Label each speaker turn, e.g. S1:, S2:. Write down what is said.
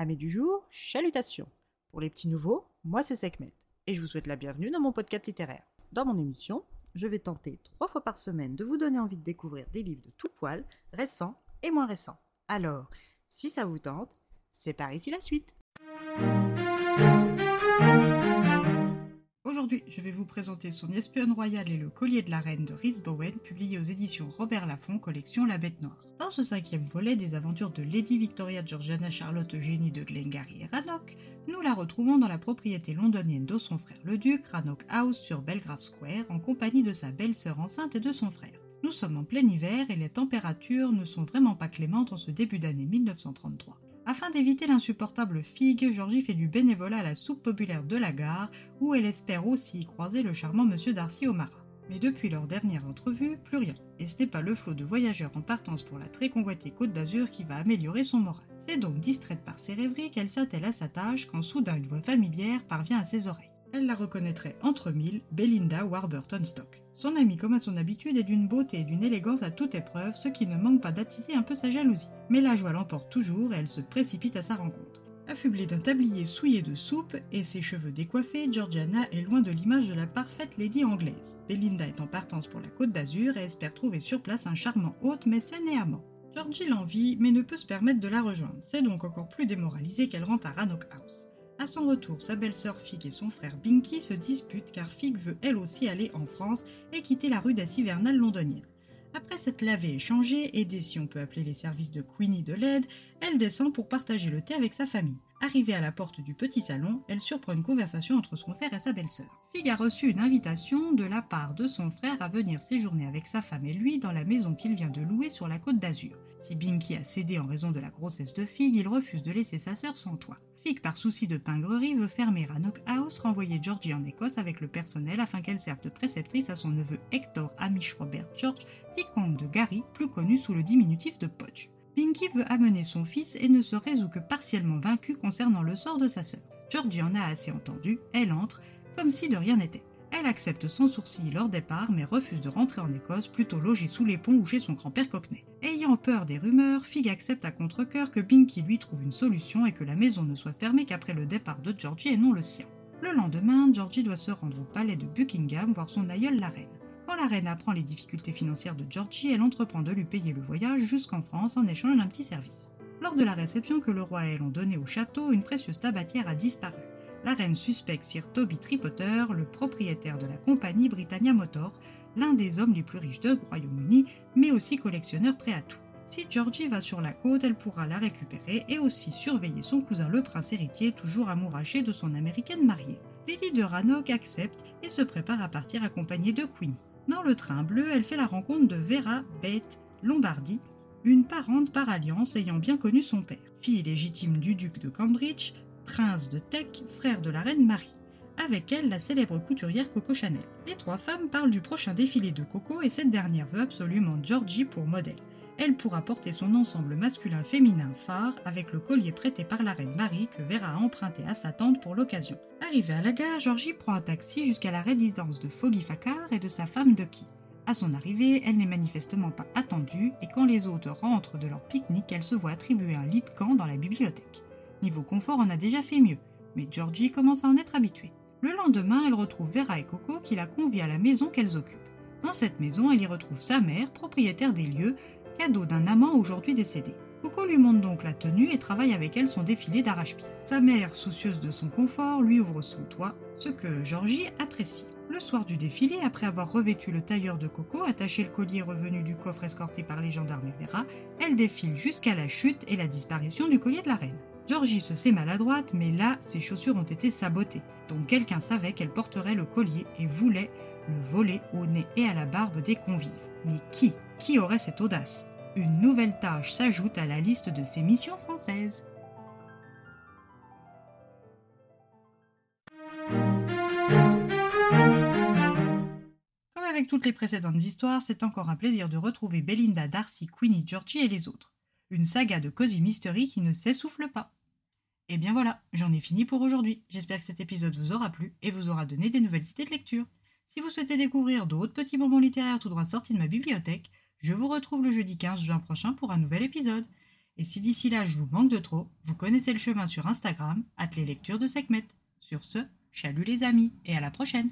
S1: Amis du jour, chalutations. Pour les petits nouveaux, moi c'est Sekhmet et je vous souhaite la bienvenue dans mon podcast littéraire. Dans mon émission, je vais tenter trois fois par semaine de vous donner envie de découvrir des livres de tout poil, récents et moins récents. Alors, si ça vous tente, c'est par ici la suite. Aujourd'hui, je vais vous présenter Son espionne royale et le collier de la reine de Rhys Bowen, publié aux éditions Robert Laffont, collection La Bête Noire. Dans ce cinquième volet des aventures de Lady Victoria Georgiana Charlotte Eugénie de Glengarry et Rannoch, nous la retrouvons dans la propriété londonienne de son frère le duc, Rannoch House sur Belgrave Square, en compagnie de sa belle-sœur enceinte et de son frère. Nous sommes en plein hiver et les températures ne sont vraiment pas clémentes en ce début d'année 1933. Afin d'éviter l'insupportable figue, Georgie fait du bénévolat à la soupe populaire de la gare, où elle espère aussi croiser le charmant monsieur Darcy O'Mara. Mais depuis leur dernière entrevue, plus rien. Et ce n'est pas le flot de voyageurs en partance pour la très convoitée Côte d'Azur qui va améliorer son moral. C'est donc distraite par ses rêveries qu'elle s'attelle à sa tâche quand soudain une voix familière parvient à ses oreilles. Elle la reconnaîtrait entre mille, Belinda Warburton Stock. Son amie, comme à son habitude, est d'une beauté et d'une élégance à toute épreuve, ce qui ne manque pas d'attiser un peu sa jalousie. Mais la joie l'emporte toujours et elle se précipite à sa rencontre. Affublée d'un tablier souillé de soupe et ses cheveux décoiffés, Georgiana est loin de l'image de la parfaite lady anglaise. Belinda est en partance pour la côte d'Azur et espère trouver sur place un charmant hôte mais sain et amant. Georgie l'envie mais ne peut se permettre de la rejoindre. C'est donc encore plus démoralisée qu'elle rentre à Rannoch House. À son retour, sa belle-sœur Fig et son frère Binky se disputent car Fig veut elle aussi aller en France et quitter la rue hivernale londonienne. Après s'être lavée et changée, aidée si on peut appeler les services de Queenie de l'aide, elle descend pour partager le thé avec sa famille. Arrivée à la porte du petit salon, elle surprend une conversation entre son frère et sa belle-sœur. Fig a reçu une invitation de la part de son frère à venir séjourner avec sa femme et lui dans la maison qu'il vient de louer sur la côte d'Azur. Si Binky a cédé en raison de la grossesse de Fig, il refuse de laisser sa sœur sans toit. Fig, par souci de pingrerie, veut fermer Rannoch House, renvoyer Georgie en Écosse avec le personnel afin qu'elle serve de préceptrice à son neveu Hector Amish Robert George, vicomte de Gary, plus connu sous le diminutif de Podge. Binky veut amener son fils et ne se résout que partiellement vaincu concernant le sort de sa sœur. Georgie en a assez entendu, elle entre, comme si de rien n'était. Elle accepte sans sourcil leur départ, mais refuse de rentrer en Écosse, plutôt logée sous les ponts ou chez son grand-père Cockney. Ayant peur des rumeurs, Fig accepte à contre-coeur que Binky lui trouve une solution et que la maison ne soit fermée qu'après le départ de Georgie et non le sien. Le lendemain, Georgie doit se rendre au palais de Buckingham voir son aïeul la reine. Quand la reine apprend les difficultés financières de Georgie, elle entreprend de lui payer le voyage jusqu'en France en échange d'un petit service. Lors de la réception que le roi et elle ont donnée au château, une précieuse tabatière a disparu la reine suspecte Sir Toby Tripotter, le propriétaire de la compagnie Britannia Motor, l'un des hommes les plus riches du Royaume-Uni, mais aussi collectionneur prêt à tout. Si Georgie va sur la côte, elle pourra la récupérer et aussi surveiller son cousin le prince héritier, toujours amouraché de son américaine mariée. Lady de Rannoch accepte et se prépare à partir accompagnée de Queenie. Dans le train bleu, elle fait la rencontre de Vera Bate Lombardi, une parente par alliance ayant bien connu son père. Fille légitime du duc de Cambridge, prince de Teck, frère de la reine Marie. Avec elle, la célèbre couturière Coco Chanel. Les trois femmes parlent du prochain défilé de Coco et cette dernière veut absolument Georgie pour modèle. Elle pourra porter son ensemble masculin-féminin phare avec le collier prêté par la reine Marie que Vera a emprunté à sa tante pour l'occasion. Arrivée à la gare, Georgie prend un taxi jusqu'à la résidence de Foggy Fakar et de sa femme Ducky. À son arrivée, elle n'est manifestement pas attendue et quand les hôtes rentrent de leur pique-nique, elle se voit attribuer un lit de camp dans la bibliothèque. Niveau confort, on a déjà fait mieux, mais Georgie commence à en être habituée. Le lendemain, elle retrouve Vera et Coco qui la convient à la maison qu'elles occupent. Dans cette maison, elle y retrouve sa mère, propriétaire des lieux, cadeau d'un amant aujourd'hui décédé. Coco lui montre donc la tenue et travaille avec elle son défilé d'arrache-pied. Sa mère, soucieuse de son confort, lui ouvre son toit, ce que Georgie apprécie. Le soir du défilé, après avoir revêtu le tailleur de Coco, attaché le collier revenu du coffre escorté par les gendarmes Vera, elle défile jusqu'à la chute et la disparition du collier de la reine. Georgie se sait maladroite, mais là, ses chaussures ont été sabotées. Donc quelqu'un savait qu'elle porterait le collier et voulait le voler au nez et à la barbe des convives. Mais qui? Qui aurait cette audace? Une nouvelle tâche s'ajoute à la liste de ses missions françaises. Comme avec toutes les précédentes histoires, c'est encore un plaisir de retrouver Belinda, Darcy, Queenie, Georgie et les autres. Une saga de cosy mystery qui ne s'essouffle pas. Et bien voilà, j'en ai fini pour aujourd'hui. J'espère que cet épisode vous aura plu et vous aura donné des nouvelles idées de lecture. Si vous souhaitez découvrir d'autres petits moments littéraires tout droit sortis de ma bibliothèque, je vous retrouve le jeudi 15 juin prochain pour un nouvel épisode. Et si d'ici là je vous manque de trop, vous connaissez le chemin sur Instagram, at lectures de Sekhmet. Sur ce, chalut les amis et à la prochaine!